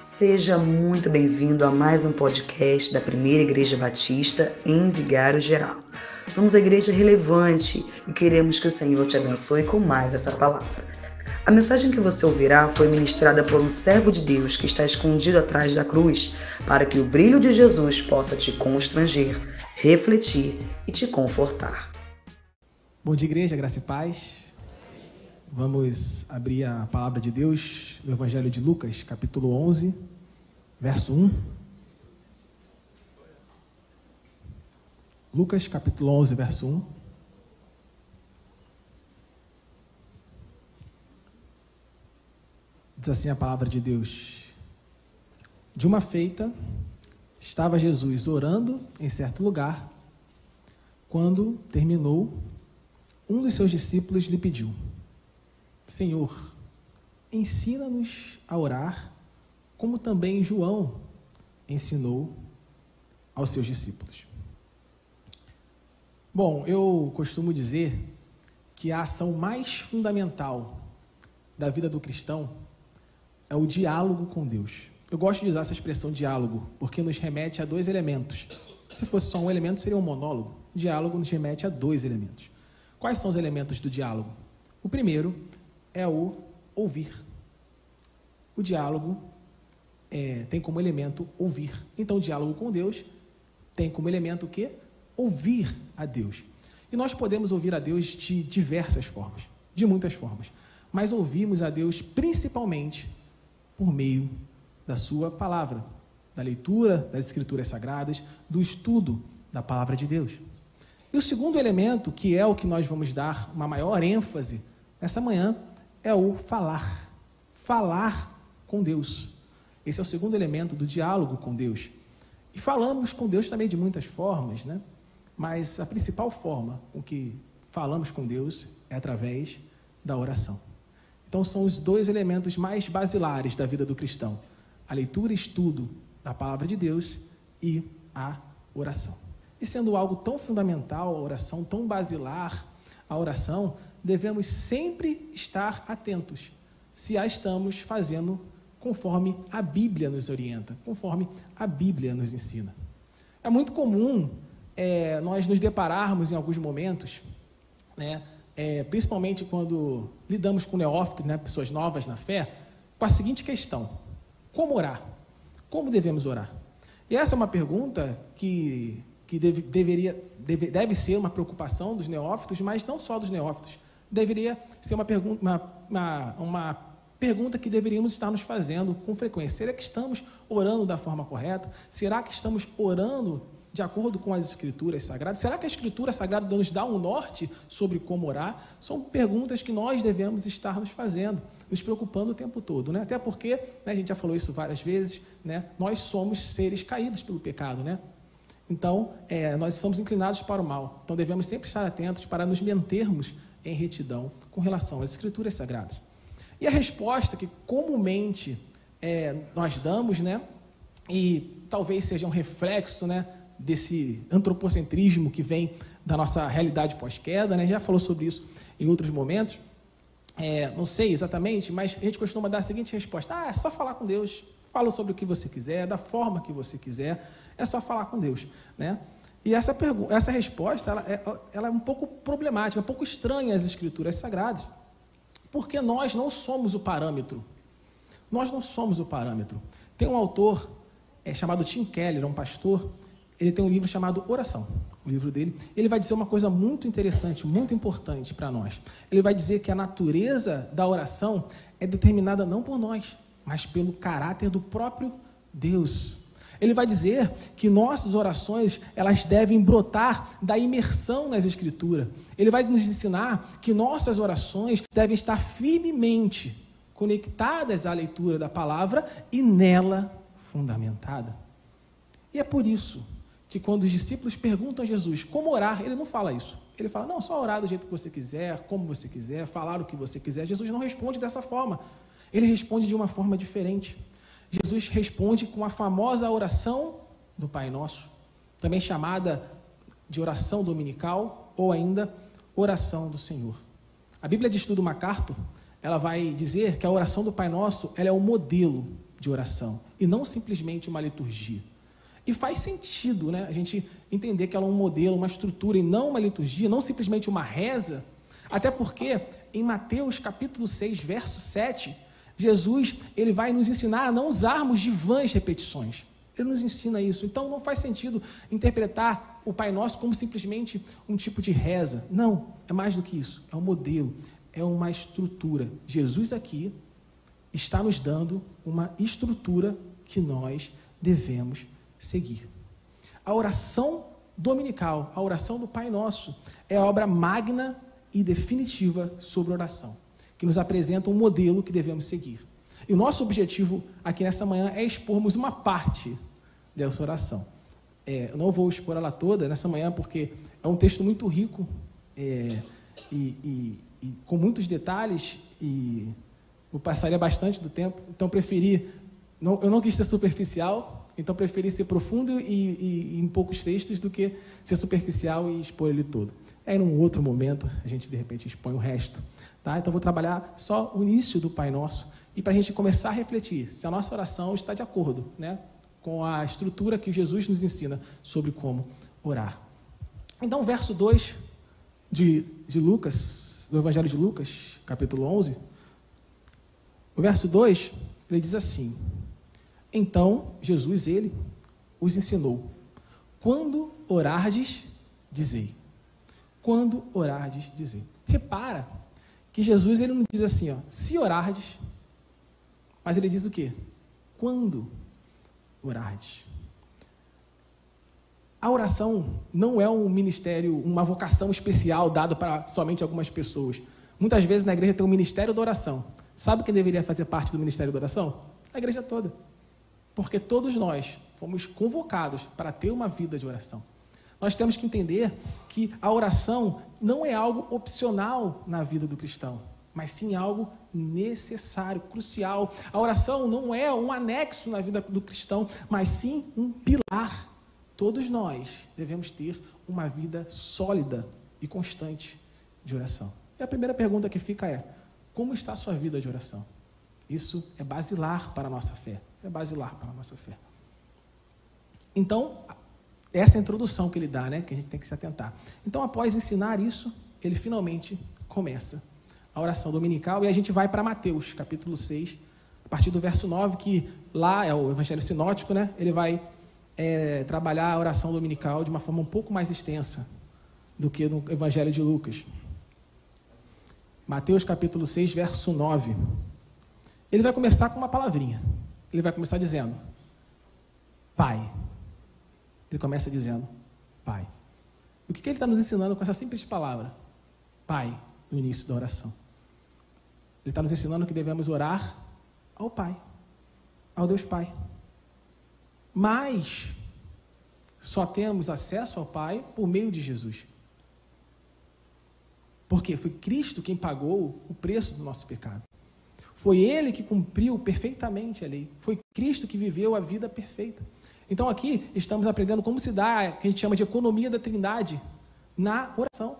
Seja muito bem-vindo a mais um podcast da Primeira Igreja Batista em Vigário Geral. Somos a igreja relevante e queremos que o Senhor te abençoe com mais essa palavra. A mensagem que você ouvirá foi ministrada por um servo de Deus que está escondido atrás da cruz, para que o brilho de Jesus possa te constranger, refletir e te confortar. Bom dia, igreja, graça e paz. Vamos abrir a palavra de Deus no Evangelho de Lucas, capítulo 11, verso 1. Lucas, capítulo 11, verso 1. Diz assim a palavra de Deus: De uma feita, estava Jesus orando em certo lugar, quando terminou, um dos seus discípulos lhe pediu Senhor, ensina-nos a orar, como também João ensinou aos seus discípulos. Bom, eu costumo dizer que a ação mais fundamental da vida do cristão é o diálogo com Deus. Eu gosto de usar essa expressão diálogo, porque nos remete a dois elementos. Se fosse só um elemento, seria um monólogo. Diálogo nos remete a dois elementos. Quais são os elementos do diálogo? O primeiro é o ouvir. O diálogo é, tem como elemento ouvir. Então, o diálogo com Deus tem como elemento o quê? Ouvir a Deus. E nós podemos ouvir a Deus de diversas formas, de muitas formas. Mas ouvimos a Deus principalmente por meio da Sua palavra, da leitura das Escrituras Sagradas, do estudo da palavra de Deus. E o segundo elemento, que é o que nós vamos dar uma maior ênfase nessa manhã, é o falar. Falar com Deus. Esse é o segundo elemento do diálogo com Deus. E falamos com Deus também de muitas formas, né? Mas a principal forma com que falamos com Deus é através da oração. Então são os dois elementos mais basilares da vida do cristão: a leitura e estudo da palavra de Deus e a oração. E sendo algo tão fundamental, a oração, tão basilar, a oração, devemos sempre estar atentos se a estamos fazendo conforme a Bíblia nos orienta, conforme a Bíblia nos ensina. É muito comum é, nós nos depararmos em alguns momentos, né, é, principalmente quando lidamos com neófitos, né, pessoas novas na fé, com a seguinte questão: como orar? Como devemos orar? E essa é uma pergunta que, que deve, deveria, deve, deve ser uma preocupação dos neófitos, mas não só dos neófitos, deveria ser uma pergunta, uma, uma, uma pergunta que deveríamos estar nos fazendo com frequência. Será que estamos orando da forma correta? Será que estamos orando de acordo com as escrituras sagradas? Será que a escritura sagrada nos dá um norte sobre como orar? São perguntas que nós devemos estar nos fazendo, nos preocupando o tempo todo, né? Até porque, né, a gente já falou isso várias vezes, né? Nós somos seres caídos pelo pecado, né? Então, é, nós somos inclinados para o mal. Então, devemos sempre estar atentos para nos mantermos em retidão com relação às Escrituras Sagradas. E a resposta que comumente é, nós damos, né, e talvez seja um reflexo né, desse antropocentrismo que vem da nossa realidade pós-queda, né, já falou sobre isso em outros momentos, é, não sei exatamente, mas a gente costuma dar a seguinte resposta: ah, é só falar com Deus, fala sobre o que você quiser, da forma que você quiser, é só falar com Deus, né? E essa, pergunta, essa resposta ela é, ela é um pouco problemática, um pouco estranha às escrituras sagradas. Porque nós não somos o parâmetro. Nós não somos o parâmetro. Tem um autor é, chamado Tim Keller, um pastor, ele tem um livro chamado Oração. O livro dele, ele vai dizer uma coisa muito interessante, muito importante para nós. Ele vai dizer que a natureza da oração é determinada não por nós, mas pelo caráter do próprio Deus. Ele vai dizer que nossas orações, elas devem brotar da imersão nas escrituras. Ele vai nos ensinar que nossas orações devem estar firmemente conectadas à leitura da palavra e nela fundamentada. E é por isso que quando os discípulos perguntam a Jesus como orar, ele não fala isso. Ele fala, não, só orar do jeito que você quiser, como você quiser, falar o que você quiser. Jesus não responde dessa forma. Ele responde de uma forma diferente. Jesus responde com a famosa oração do Pai Nosso, também chamada de oração dominical ou ainda oração do Senhor. A Bíblia de Estudo MacArthur, ela vai dizer que a oração do Pai Nosso ela é o modelo de oração e não simplesmente uma liturgia. E faz sentido né, a gente entender que ela é um modelo, uma estrutura e não uma liturgia, não simplesmente uma reza, até porque em Mateus capítulo 6, verso 7, Jesus ele vai nos ensinar a não usarmos de vãs repetições. Ele nos ensina isso. Então não faz sentido interpretar o Pai Nosso como simplesmente um tipo de reza. Não, é mais do que isso. É um modelo, é uma estrutura. Jesus aqui está nos dando uma estrutura que nós devemos seguir. A oração dominical, a oração do Pai Nosso, é a obra magna e definitiva sobre oração, que nos apresenta um modelo que devemos seguir. E o nosso objetivo aqui nessa manhã é expormos uma parte dessa oração. É, eu não vou expor ela toda nessa manhã, porque é um texto muito rico é, e, e, e, com muitos detalhes, e eu passaria bastante do tempo, então preferi. Não, eu não quis ser superficial, então preferi ser profundo e, e, em poucos textos do que ser superficial e expor ele todo. Aí, num outro momento, a gente de repente expõe o resto. Tá? Então, vou trabalhar só o início do Pai Nosso e para a gente começar a refletir se a nossa oração está de acordo né, com a estrutura que Jesus nos ensina sobre como orar. Então, verso 2 de, de Lucas, do Evangelho de Lucas, capítulo 11, o verso 2, ele diz assim: Então, Jesus, ele os ensinou: Quando orardes, dizei. Quando orardes, dizei. Repara que Jesus ele não diz assim, ó, se orardes, mas ele diz o quê? Quando orardes. A oração não é um ministério, uma vocação especial dado para somente algumas pessoas. Muitas vezes na igreja tem um ministério da oração. Sabe quem deveria fazer parte do ministério da oração? A igreja toda. Porque todos nós fomos convocados para ter uma vida de oração. Nós temos que entender que a oração não é algo opcional na vida do cristão mas sim algo necessário, crucial. A oração não é um anexo na vida do cristão, mas sim um pilar. Todos nós devemos ter uma vida sólida e constante de oração. E a primeira pergunta que fica é: como está a sua vida de oração? Isso é basilar para a nossa fé. É basilar para a nossa fé. Então, essa é a introdução que ele dá, né, que a gente tem que se atentar. Então, após ensinar isso, ele finalmente começa a oração dominical, e a gente vai para Mateus, capítulo 6, a partir do verso 9, que lá é o Evangelho Sinótico, né? Ele vai é, trabalhar a oração dominical de uma forma um pouco mais extensa do que no Evangelho de Lucas. Mateus capítulo 6, verso 9. Ele vai começar com uma palavrinha. Ele vai começar dizendo: Pai. Ele começa dizendo: Pai. O que, que ele está nos ensinando com essa simples palavra? Pai, no início da oração. Ele está nos ensinando que devemos orar ao Pai, ao Deus Pai. Mas só temos acesso ao Pai por meio de Jesus. Porque foi Cristo quem pagou o preço do nosso pecado. Foi Ele que cumpriu perfeitamente a lei. Foi Cristo que viveu a vida perfeita. Então aqui estamos aprendendo como se dá, que a gente chama de economia da trindade, na oração.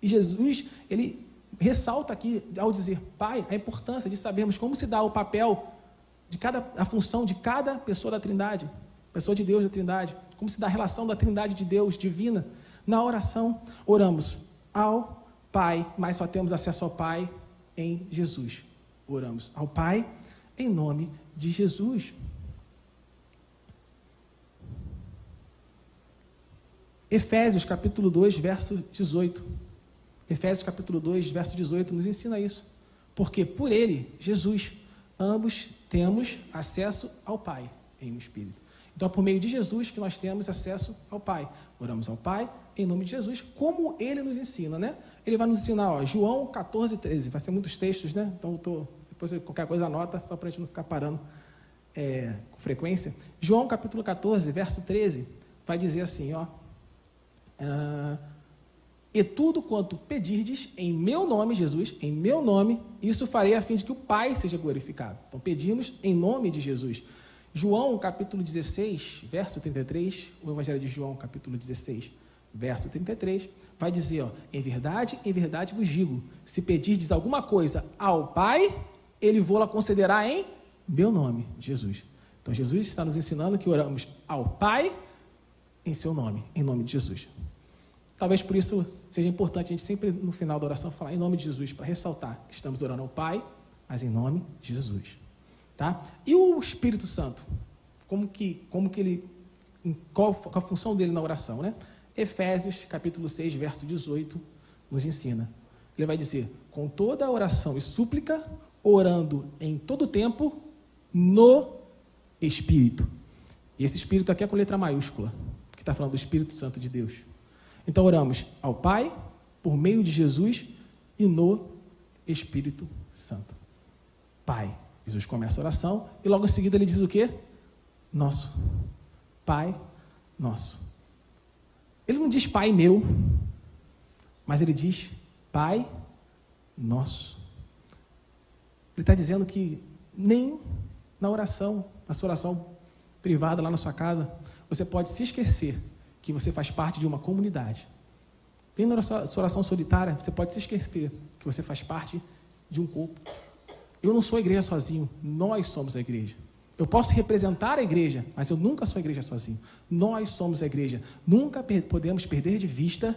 E Jesus, ele ressalta aqui, ao dizer Pai, a importância de sabermos como se dá o papel de cada, a função de cada pessoa da Trindade, pessoa de Deus da Trindade, como se dá a relação da Trindade de Deus divina. Na oração, oramos ao Pai, mas só temos acesso ao Pai em Jesus. Oramos ao Pai em nome de Jesus. Efésios capítulo 2, verso 18. Efésios capítulo 2, verso 18 nos ensina isso. Porque por ele, Jesus, ambos temos acesso ao Pai em um Espírito. Então é por meio de Jesus que nós temos acesso ao Pai. Oramos ao Pai em nome de Jesus, como ele nos ensina, né? Ele vai nos ensinar, ó, João 14, 13. Vai ser muitos textos, né? Então tô, depois qualquer coisa anota, só para a gente não ficar parando é, com frequência. João capítulo 14, verso 13, vai dizer assim, ó. Uh, e tudo quanto pedirdes em meu nome, Jesus, em meu nome, isso farei a fim de que o Pai seja glorificado. Então pedimos em nome de Jesus. João, capítulo 16, verso 33, o Evangelho de João, capítulo 16, verso 33, vai dizer, ó, em verdade, em verdade vos digo, se pedirdes alguma coisa ao Pai, ele vou-la concederá em meu nome, Jesus. Então Jesus está nos ensinando que oramos ao Pai em seu nome, em nome de Jesus. Talvez por isso seja importante a gente sempre no final da oração falar em nome de Jesus para ressaltar que estamos orando ao Pai, mas em nome de Jesus, tá? E o Espírito Santo, como que como que ele qual, a função dele na oração, né? Efésios, capítulo 6, verso 18, nos ensina. Ele vai dizer: com toda a oração e súplica, orando em todo tempo no Espírito. E esse Espírito aqui é com letra maiúscula, está falando do Espírito Santo de Deus. Então oramos ao Pai, por meio de Jesus e no Espírito Santo. Pai. Jesus começa a oração e logo em seguida ele diz o quê? Nosso. Pai nosso. Ele não diz Pai meu, mas ele diz Pai nosso. Ele está dizendo que nem na oração, na sua oração privada lá na sua casa, você pode se esquecer que você faz parte de uma comunidade. Nem na sua oração solitária, você pode se esquecer que você faz parte de um corpo. Eu não sou a igreja sozinho, nós somos a igreja. Eu posso representar a igreja, mas eu nunca sou a igreja sozinho. Nós somos a igreja. Nunca podemos perder de vista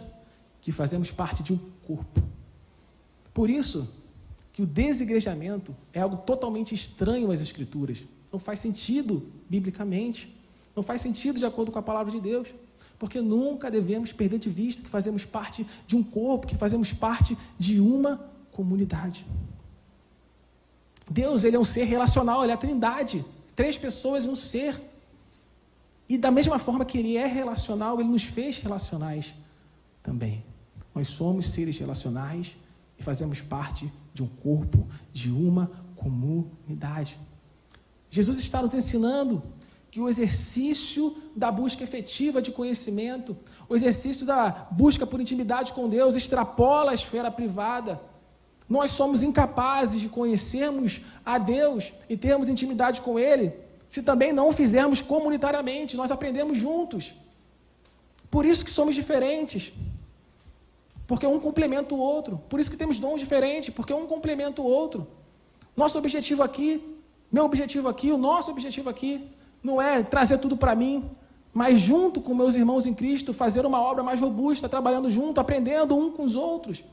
que fazemos parte de um corpo. Por isso que o desigrejamento é algo totalmente estranho às Escrituras. Não faz sentido biblicamente. Não faz sentido de acordo com a palavra de Deus. Porque nunca devemos perder de vista que fazemos parte de um corpo, que fazemos parte de uma comunidade. Deus, ele é um ser relacional, ele é a trindade. Três pessoas um ser. E da mesma forma que ele é relacional, ele nos fez relacionais também. Nós somos seres relacionais e fazemos parte de um corpo, de uma comunidade. Jesus está nos ensinando que o exercício da busca efetiva de conhecimento, o exercício da busca por intimidade com Deus, extrapola a esfera privada. Nós somos incapazes de conhecermos a Deus e termos intimidade com Ele se também não fizermos comunitariamente, nós aprendemos juntos. Por isso que somos diferentes. Porque um complementa o outro. Por isso que temos dons diferentes, porque um complementa o outro. Nosso objetivo aqui, meu objetivo aqui, o nosso objetivo aqui, não é trazer tudo para mim, mas junto com meus irmãos em Cristo, fazer uma obra mais robusta, trabalhando junto, aprendendo um com os outros.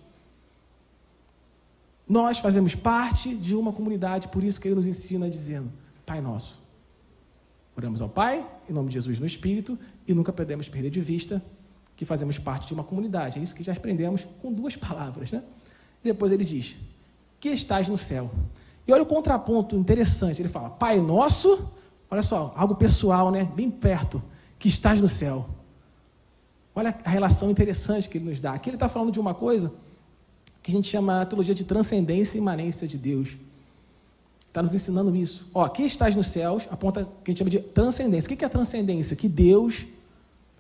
Nós fazemos parte de uma comunidade, por isso que ele nos ensina dizendo: Pai nosso. Oramos ao Pai, em nome de Jesus no Espírito, e nunca podemos perder de vista que fazemos parte de uma comunidade. É isso que já aprendemos com duas palavras. Né? Depois ele diz: Que estás no céu. E olha o contraponto interessante. Ele fala: Pai nosso, olha só, algo pessoal, né? bem perto, que estás no céu. Olha a relação interessante que ele nos dá. Aqui ele está falando de uma coisa que a gente chama a teologia de transcendência e imanência de Deus. Está nos ensinando isso. Ó, aqui estás nos céus, aponta que a gente chama de transcendência. O que é transcendência? Que Deus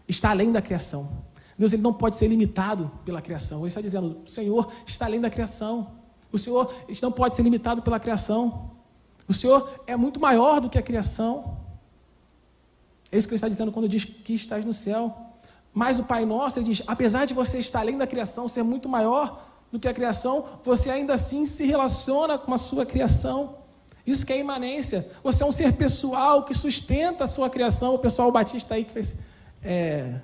está além da criação. Deus ele não pode ser limitado pela criação. Ele está dizendo, o Senhor está além da criação. O Senhor não pode ser limitado pela criação. O Senhor é muito maior do que a criação. É isso que ele está dizendo quando diz que estás no céu. Mas o Pai Nosso, ele diz, apesar de você estar além da criação, ser muito maior, do que a criação, você ainda assim se relaciona com a sua criação. Isso que é imanência. Você é um ser pessoal que sustenta a sua criação. O pessoal batista aí que fez, é,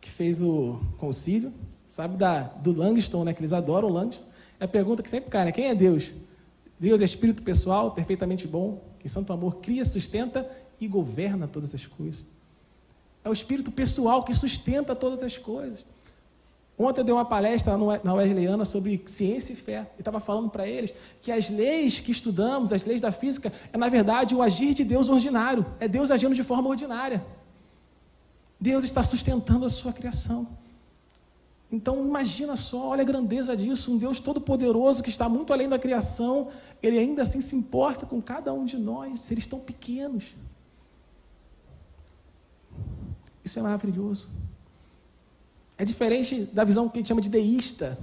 que fez o concílio, sabe da, do Langston, né? Que eles adoram o Langston. É a pergunta que sempre cai, né? Quem é Deus? Deus é espírito pessoal, perfeitamente bom, que santo amor cria, sustenta e governa todas as coisas. É o espírito pessoal que sustenta todas as coisas. Ontem eu dei uma palestra na Wesleyana sobre ciência e fé. E estava falando para eles que as leis que estudamos, as leis da física, é na verdade o agir de Deus ordinário. É Deus agindo de forma ordinária. Deus está sustentando a sua criação. Então imagina só, olha a grandeza disso, um Deus todo-poderoso que está muito além da criação, ele ainda assim se importa com cada um de nós, seres tão pequenos. Isso é maravilhoso. É diferente da visão que a gente chama de deísta,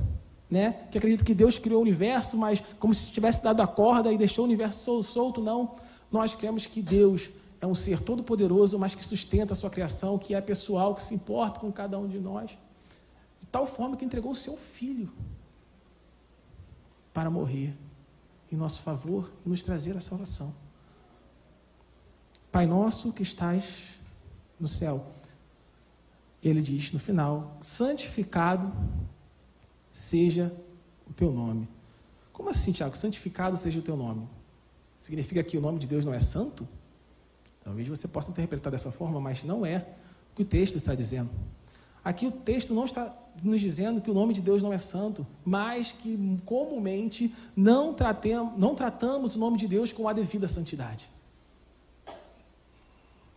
né? que acredita que Deus criou o universo, mas como se tivesse dado a corda e deixou o universo solto. Não. Nós cremos que Deus é um ser todo-poderoso, mas que sustenta a sua criação, que é pessoal, que se importa com cada um de nós. Tal forma que entregou o seu filho para morrer em nosso favor e nos trazer a salvação. Pai nosso que estás no céu. Ele diz no final: santificado seja o teu nome. Como assim, Tiago? Santificado seja o teu nome. Significa que o nome de Deus não é santo? Talvez você possa interpretar dessa forma, mas não é o que o texto está dizendo. Aqui o texto não está nos dizendo que o nome de Deus não é santo, mas que comumente não, tratemos, não tratamos o nome de Deus com a devida santidade.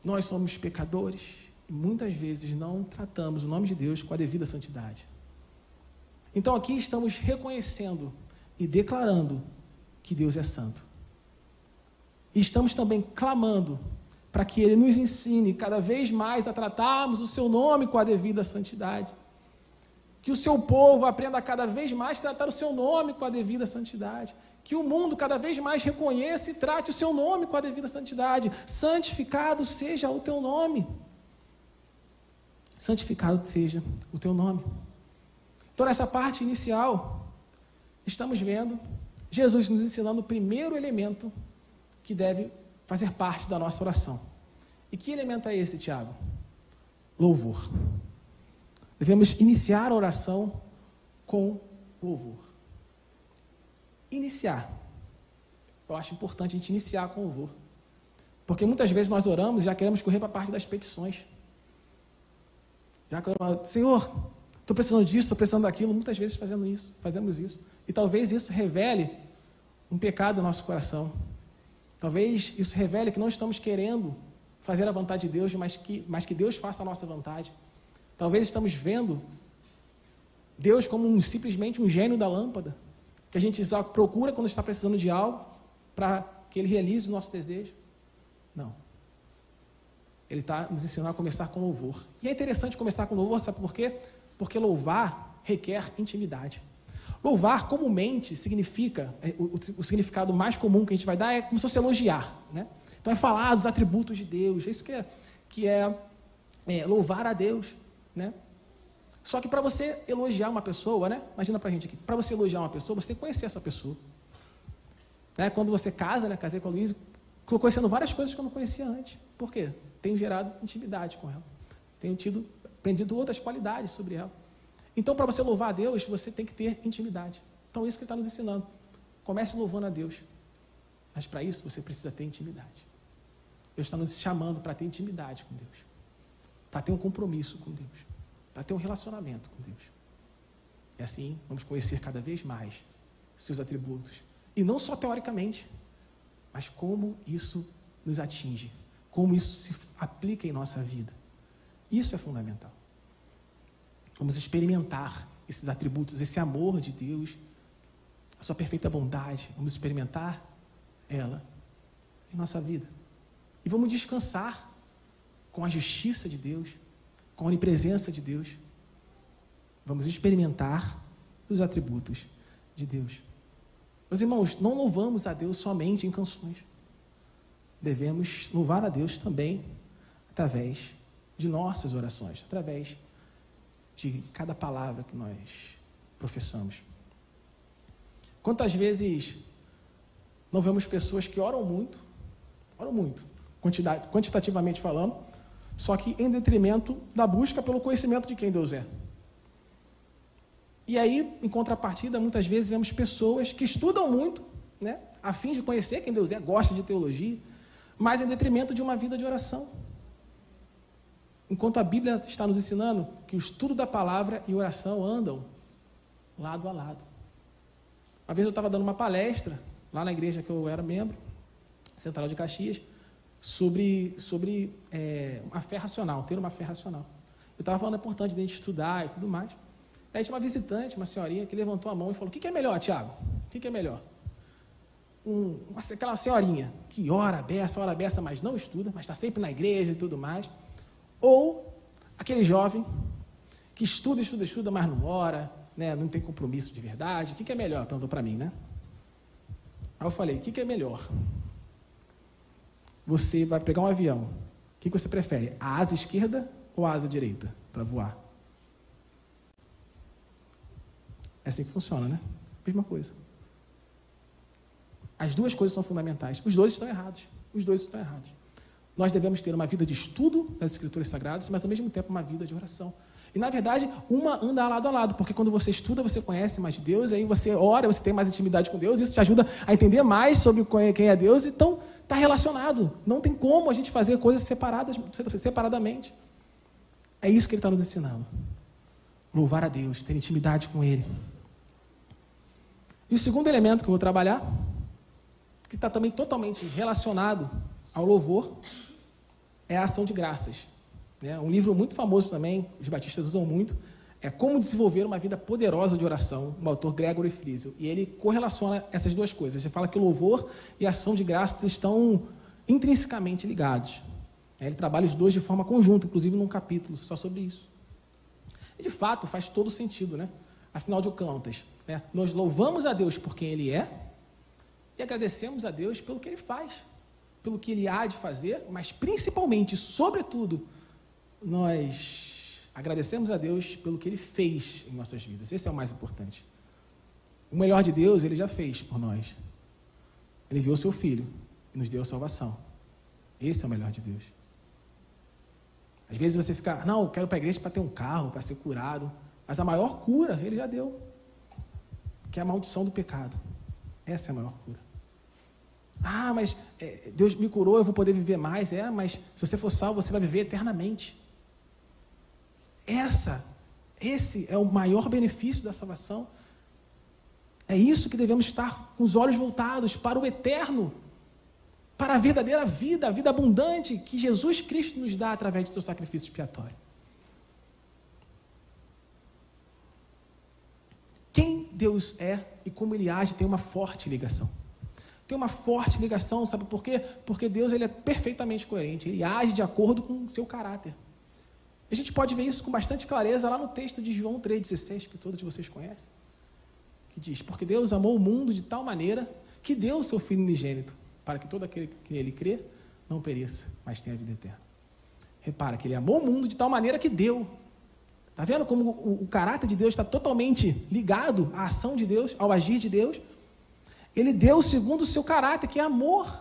Nós somos pecadores e muitas vezes não tratamos o nome de Deus com a devida santidade. Então aqui estamos reconhecendo e declarando que Deus é santo. E estamos também clamando para que Ele nos ensine cada vez mais a tratarmos o Seu nome com a devida santidade. Que o Seu povo aprenda cada vez mais a tratar o Seu nome com a devida santidade. Que o mundo cada vez mais reconheça e trate o Seu nome com a devida santidade. Santificado seja o Teu nome. Santificado seja o Teu nome. Então, nessa parte inicial, estamos vendo Jesus nos ensinando o primeiro elemento que deve fazer parte da nossa oração. E que elemento é esse, Tiago? Louvor. Devemos iniciar a oração com louvor. Iniciar. Eu acho importante a gente iniciar com louvor. Porque muitas vezes nós oramos e já queremos correr para a parte das petições. Já queremos, Senhor, estou precisando disso, estou precisando daquilo. Muitas vezes fazendo isso, fazemos isso. E talvez isso revele um pecado no nosso coração. Talvez isso revele que não estamos querendo fazer a vontade de Deus, mas que, mas que Deus faça a nossa vontade. Talvez estamos vendo Deus como um, simplesmente um gênio da lâmpada, que a gente só procura quando está precisando de algo para que Ele realize o nosso desejo. Não. Ele está nos ensinando a começar com louvor. E é interessante começar com louvor, sabe por quê? Porque louvar requer intimidade. Louvar comumente significa, é, o, o, significado mais comum que a gente vai dar é como se fosse elogiar. Né? Então é falar dos atributos de Deus, é isso que é, que é, é louvar a Deus. Né? Só que para você elogiar uma pessoa, né? imagina para a gente aqui, para você elogiar uma pessoa, você tem que conhecer essa pessoa. Né? Quando você casa, né? casei com a Luísa, conhecendo várias coisas que eu não conhecia antes. Por quê? Tenho gerado intimidade com ela. Tenho tido, aprendido outras qualidades sobre ela. Então, para você louvar a Deus, você tem que ter intimidade. Então, isso que ele está nos ensinando. Comece louvando a Deus. Mas para isso, você precisa ter intimidade. Deus está nos chamando para ter intimidade com Deus. Para ter um compromisso com Deus. Para ter um relacionamento com Deus. E assim, vamos conhecer cada vez mais seus atributos. E não só teoricamente, mas como isso nos atinge. Como isso se aplica em nossa vida. Isso é fundamental. Vamos experimentar esses atributos, esse amor de Deus, a sua perfeita bondade. Vamos experimentar ela em nossa vida. E vamos descansar com a justiça de Deus, com a onipresença de Deus. Vamos experimentar os atributos de Deus. Meus irmãos, não louvamos a Deus somente em canções. Devemos louvar a Deus também através de nossas orações, através de cada palavra que nós professamos. Quantas vezes não vemos pessoas que oram muito, oram muito, quantitativamente falando, só que em detrimento da busca pelo conhecimento de quem Deus é. E aí, em contrapartida, muitas vezes vemos pessoas que estudam muito, né, a fim de conhecer quem Deus é, gostam de teologia, mas em detrimento de uma vida de oração. Enquanto a Bíblia está nos ensinando que o estudo da palavra e oração andam lado a lado. Uma vez eu estava dando uma palestra lá na igreja que eu era membro, Central de Caxias, sobre, sobre é, uma fé racional, ter uma fé racional. Eu estava falando a importância de a gente estudar e tudo mais. Aí tinha uma visitante, uma senhorinha, que levantou a mão e falou: O que, que é melhor, Tiago? O que, que é melhor? Um, uma, aquela senhorinha que ora, beça, ora, beça, mas não estuda, mas está sempre na igreja e tudo mais. Ou aquele jovem que estuda, estuda, estuda, mas não ora, né, não tem compromisso de verdade. O que, que é melhor? Perguntou para mim, né? Aí eu falei: o que, que é melhor? Você vai pegar um avião. O que, você prefere? A asa esquerda ou a asa direita para voar? É assim que funciona, né? Mesma coisa. As duas coisas são fundamentais. Os dois estão errados. Os dois estão errados. Nós devemos ter uma vida de estudo das Escrituras Sagradas, mas ao mesmo tempo uma vida de oração. E na verdade, uma anda lado a lado, porque quando você estuda, você conhece mais Deus, aí você ora, você tem mais intimidade com Deus, isso te ajuda a entender mais sobre quem é Deus, então está relacionado. Não tem como a gente fazer coisas separadas, separadamente. É isso que ele está nos ensinando. Louvar a Deus, ter intimidade com Ele. E o segundo elemento que eu vou trabalhar, que está também totalmente relacionado ao louvor, é a ação de graças. Né? Um livro muito famoso também, os batistas usam muito, é Como Desenvolver uma Vida Poderosa de Oração, do autor Gregory Friesel. E ele correlaciona essas duas coisas. Ele fala que o louvor e a ação de graças estão intrinsecamente ligados. Ele trabalha os dois de forma conjunta, inclusive num capítulo só sobre isso. E de fato faz todo sentido, né? Afinal de contas, né? nós louvamos a Deus por quem Ele é e agradecemos a Deus pelo que Ele faz, pelo que Ele há de fazer, mas principalmente, sobretudo, nós agradecemos a Deus pelo que Ele fez em nossas vidas. Esse é o mais importante. O melhor de Deus, Ele já fez por nós. Ele enviou seu Filho e nos deu a salvação. Esse é o melhor de Deus. Às vezes você fica, não, eu quero para a igreja para ter um carro, para ser curado. Mas a maior cura Ele já deu, que é a maldição do pecado. Essa é a maior cura. Ah, mas é, Deus me curou, eu vou poder viver mais. É, mas se você for salvo, você vai viver eternamente. Essa, esse é o maior benefício da salvação. É isso que devemos estar com os olhos voltados para o eterno, para a verdadeira vida, a vida abundante que Jesus Cristo nos dá através de seu sacrifício expiatório. Quem Deus é e como ele age tem uma forte ligação. Tem uma forte ligação, sabe por quê? Porque Deus ele é perfeitamente coerente, ele age de acordo com o seu caráter. A gente pode ver isso com bastante clareza lá no texto de João 3,16, que todos vocês conhecem, que diz: Porque Deus amou o mundo de tal maneira que deu o seu Filho unigênito, para que todo aquele que nele crê não pereça, mas tenha a vida eterna. Repara que ele amou o mundo de tal maneira que deu. Está vendo como o, o caráter de Deus está totalmente ligado à ação de Deus, ao agir de Deus? Ele deu segundo o seu caráter, que é amor.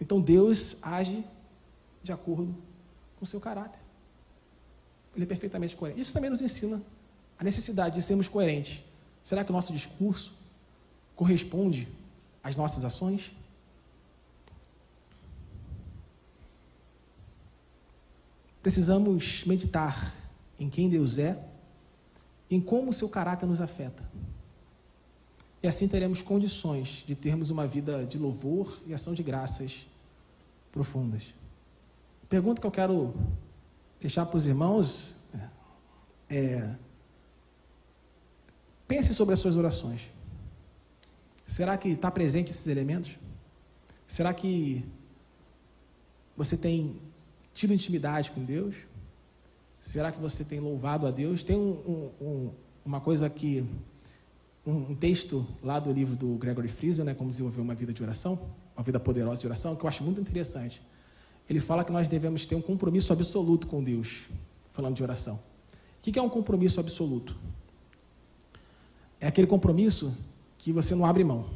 Então Deus age de acordo com seu caráter. Ele é perfeitamente coerente. Isso também nos ensina a necessidade de sermos coerentes. Será que o nosso discurso corresponde às nossas ações? Precisamos meditar em quem Deus é, em como o seu caráter nos afeta. E assim teremos condições de termos uma vida de louvor e ação de graças profundas. Pergunta que eu quero deixar para os irmãos é: pense sobre as suas orações. Será que está presente esses elementos? Será que você tem tido intimidade com Deus? Será que você tem louvado a Deus? Tem um, um, uma coisa que um, um, texto lá do livro do Gregory Friesen, né, como desenvolver uma vida de oração, uma vida poderosa de oração, que eu acho muito interessante ele fala que nós devemos ter um compromisso absoluto com Deus, falando de oração. O que é um compromisso absoluto? É aquele compromisso que você não abre mão.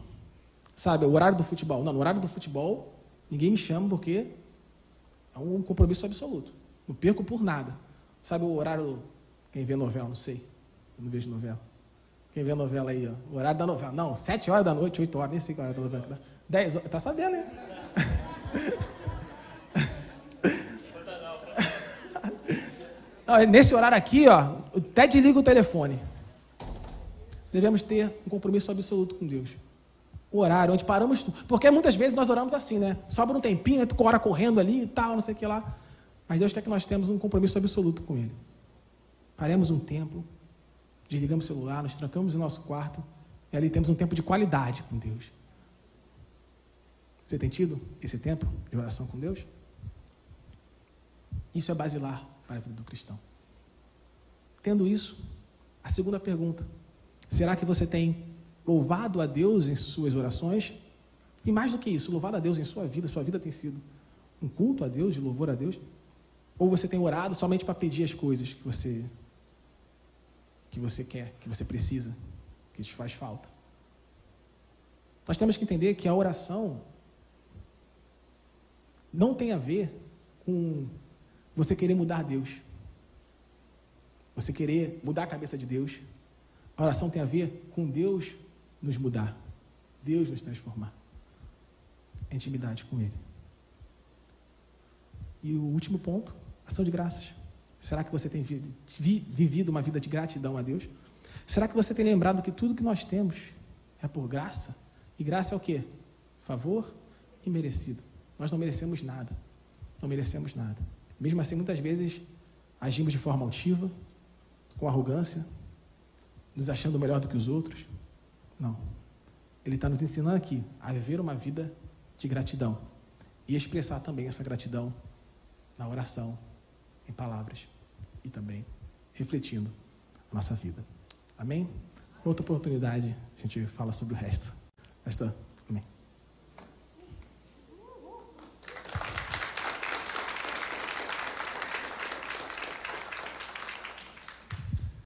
Sabe, o horário do futebol. Não, no horário do futebol, ninguém me chama porque é um compromisso absoluto. Não perco por nada. Sabe o horário. Quem vê novela, não sei. Eu não vejo novela. Quem vê novela aí, ó. O horário da novela. Não, sete horas da noite, oito horas, nem sei qual é hora da novela. Dez horas. Tá sabendo, né? Nesse horário aqui, ó, até desliga o telefone. Devemos ter um compromisso absoluto com Deus. O horário, onde paramos. Porque muitas vezes nós oramos assim, né? Sobra um tempinho, tu ora correndo ali e tal, não sei o que lá. Mas Deus quer que nós tenhamos um compromisso absoluto com Ele. Paremos um tempo, desligamos o celular, nos trancamos no nosso quarto e ali temos um tempo de qualidade com Deus. Você tem tido esse tempo de oração com Deus? Isso é basilar para a vida do cristão. Tendo isso, a segunda pergunta: será que você tem louvado a Deus em suas orações? E mais do que isso, louvado a Deus em sua vida, sua vida tem sido um culto a Deus, de louvor a Deus? Ou você tem orado somente para pedir as coisas que você que você quer, que você precisa, que te faz falta? Nós temos que entender que a oração não tem a ver com você querer mudar Deus. Você querer mudar a cabeça de Deus. A oração tem a ver com Deus nos mudar. Deus nos transformar. A intimidade com Ele. E o último ponto, ação de graças. Será que você tem vivido uma vida de gratidão a Deus? Será que você tem lembrado que tudo que nós temos é por graça? E graça é o quê? Favor e merecido. Nós não merecemos nada. Não merecemos nada. Mesmo assim, muitas vezes agimos de forma altiva, com arrogância, nos achando melhor do que os outros. Não. Ele está nos ensinando aqui a viver uma vida de gratidão e expressar também essa gratidão na oração, em palavras e também refletindo a nossa vida. Amém? Outra oportunidade, a gente fala sobre o resto. Pastor.